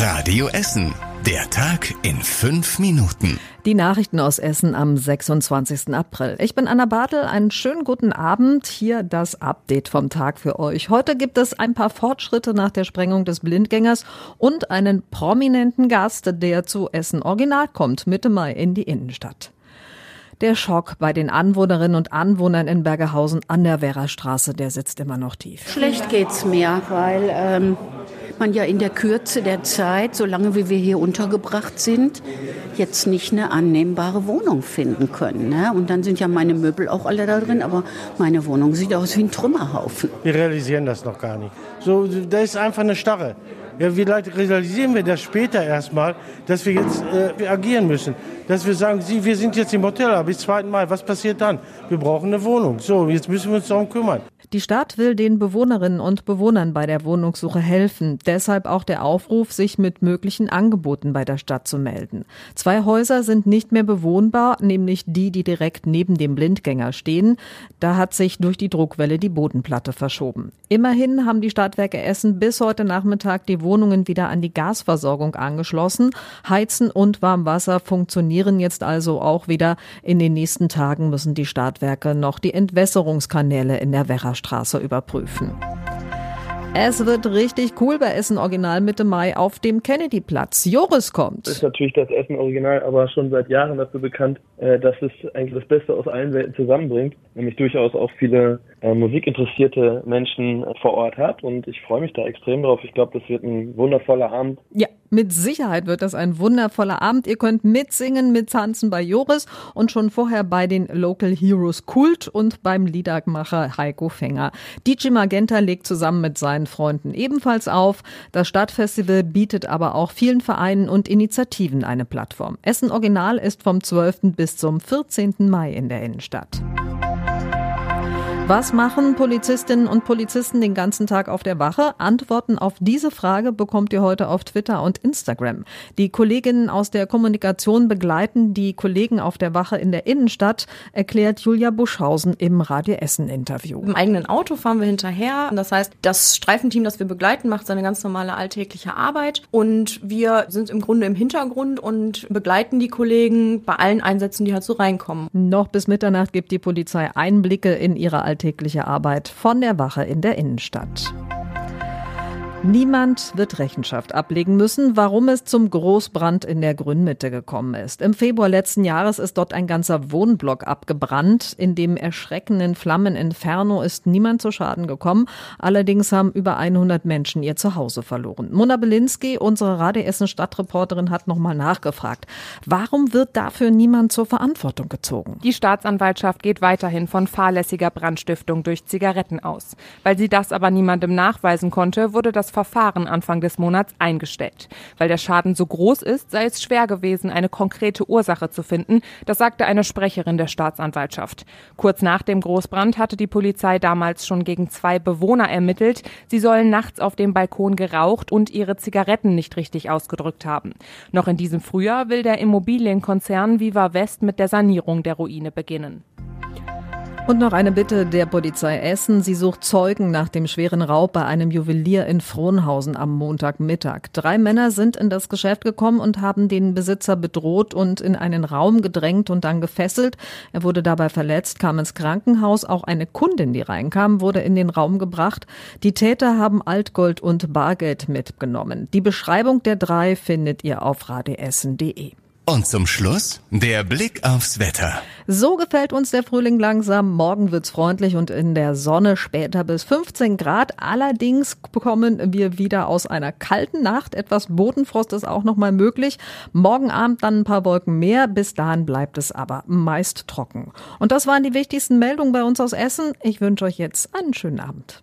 Radio Essen. Der Tag in fünf Minuten. Die Nachrichten aus Essen am 26. April. Ich bin Anna Bartel. Einen schönen guten Abend. Hier das Update vom Tag für euch. Heute gibt es ein paar Fortschritte nach der Sprengung des Blindgängers und einen prominenten Gast, der zu Essen Original kommt, Mitte Mai in die Innenstadt. Der Schock bei den Anwohnerinnen und Anwohnern in Bergerhausen an der Werrastraße, der sitzt immer noch tief. Schlecht geht's mir, weil ähm, man ja in der Kürze der Zeit, solange wie wir hier untergebracht sind, jetzt nicht eine annehmbare Wohnung finden können. Ne? Und dann sind ja meine Möbel auch alle da drin, aber meine Wohnung sieht aus wie ein Trümmerhaufen. Wir realisieren das noch gar nicht. So, da ist einfach eine Starre. Ja, wie realisieren wir das später erstmal, dass wir jetzt äh, agieren müssen? Dass wir sagen, Sie, wir sind jetzt im Hotel, aber bis 2. Mai, was passiert dann? Wir brauchen eine Wohnung. So, jetzt müssen wir uns darum kümmern. Die Stadt will den Bewohnerinnen und Bewohnern bei der Wohnungssuche helfen. Deshalb auch der Aufruf, sich mit möglichen Angeboten bei der Stadt zu melden. Zwei Häuser sind nicht mehr bewohnbar, nämlich die, die direkt neben dem Blindgänger stehen. Da hat sich durch die Druckwelle die Bodenplatte verschoben. Immerhin haben die Stadtwerke Essen bis heute Nachmittag die Wohnungen wieder an die Gasversorgung angeschlossen. Heizen und Warmwasser funktionieren jetzt also auch wieder. In den nächsten Tagen müssen die Stadtwerke noch die Entwässerungskanäle in der Werra Straße überprüfen. Es wird richtig cool bei Essen Original Mitte Mai auf dem Kennedy-Platz. Joris kommt. Ist natürlich das Essen Original, aber schon seit Jahren dafür bekannt, äh, dass es eigentlich das Beste aus allen Welten zusammenbringt. Nämlich durchaus auch viele äh, musikinteressierte Menschen vor Ort hat. Und ich freue mich da extrem drauf. Ich glaube, das wird ein wundervoller Abend. Ja, mit Sicherheit wird das ein wundervoller Abend. Ihr könnt mitsingen, mittanzen bei Joris und schon vorher bei den Local Heroes Kult und beim Liedermacher Heiko Fänger. DJ Magenta legt zusammen mit seinen Freunden ebenfalls auf. Das Stadtfestival bietet aber auch vielen Vereinen und Initiativen eine Plattform. Essen Original ist vom 12. bis zum 14. Mai in der Innenstadt. Was machen Polizistinnen und Polizisten den ganzen Tag auf der Wache? Antworten auf diese Frage bekommt ihr heute auf Twitter und Instagram. Die Kolleginnen aus der Kommunikation begleiten die Kollegen auf der Wache in der Innenstadt, erklärt Julia Buschhausen im Radio Essen Interview. Im eigenen Auto fahren wir hinterher. Das heißt, das Streifenteam, das wir begleiten, macht seine ganz normale alltägliche Arbeit und wir sind im Grunde im Hintergrund und begleiten die Kollegen bei allen Einsätzen, die halt so reinkommen. Noch bis Mitternacht gibt die Polizei Einblicke in ihre alltägliche Arbeit von der Wache in der Innenstadt. Niemand wird Rechenschaft ablegen müssen, warum es zum Großbrand in der Grünmitte gekommen ist. Im Februar letzten Jahres ist dort ein ganzer Wohnblock abgebrannt. In dem erschreckenden Flammeninferno ist niemand zu Schaden gekommen. Allerdings haben über 100 Menschen ihr Zuhause verloren. Mona Belinski, unsere Radio Essen Stadtreporterin, hat nochmal nachgefragt. Warum wird dafür niemand zur Verantwortung gezogen? Die Staatsanwaltschaft geht weiterhin von fahrlässiger Brandstiftung durch Zigaretten aus. Weil sie das aber niemandem nachweisen konnte, wurde das das Verfahren Anfang des Monats eingestellt. Weil der Schaden so groß ist, sei es schwer gewesen, eine konkrete Ursache zu finden. Das sagte eine Sprecherin der Staatsanwaltschaft. Kurz nach dem Großbrand hatte die Polizei damals schon gegen zwei Bewohner ermittelt. Sie sollen nachts auf dem Balkon geraucht und ihre Zigaretten nicht richtig ausgedrückt haben. Noch in diesem Frühjahr will der Immobilienkonzern Viva West mit der Sanierung der Ruine beginnen. Und noch eine Bitte der Polizei Essen. Sie sucht Zeugen nach dem schweren Raub bei einem Juwelier in Frohnhausen am Montagmittag. Drei Männer sind in das Geschäft gekommen und haben den Besitzer bedroht und in einen Raum gedrängt und dann gefesselt. Er wurde dabei verletzt, kam ins Krankenhaus. Auch eine Kundin, die reinkam, wurde in den Raum gebracht. Die Täter haben Altgold und Bargeld mitgenommen. Die Beschreibung der drei findet ihr auf radioessen.de. Und zum Schluss der Blick aufs Wetter. So gefällt uns der Frühling langsam. Morgen wird's freundlich und in der Sonne später bis 15 Grad. Allerdings kommen wir wieder aus einer kalten Nacht. Etwas Bodenfrost ist auch noch mal möglich. Morgen Abend dann ein paar Wolken mehr. Bis dahin bleibt es aber meist trocken. Und das waren die wichtigsten Meldungen bei uns aus Essen. Ich wünsche euch jetzt einen schönen Abend.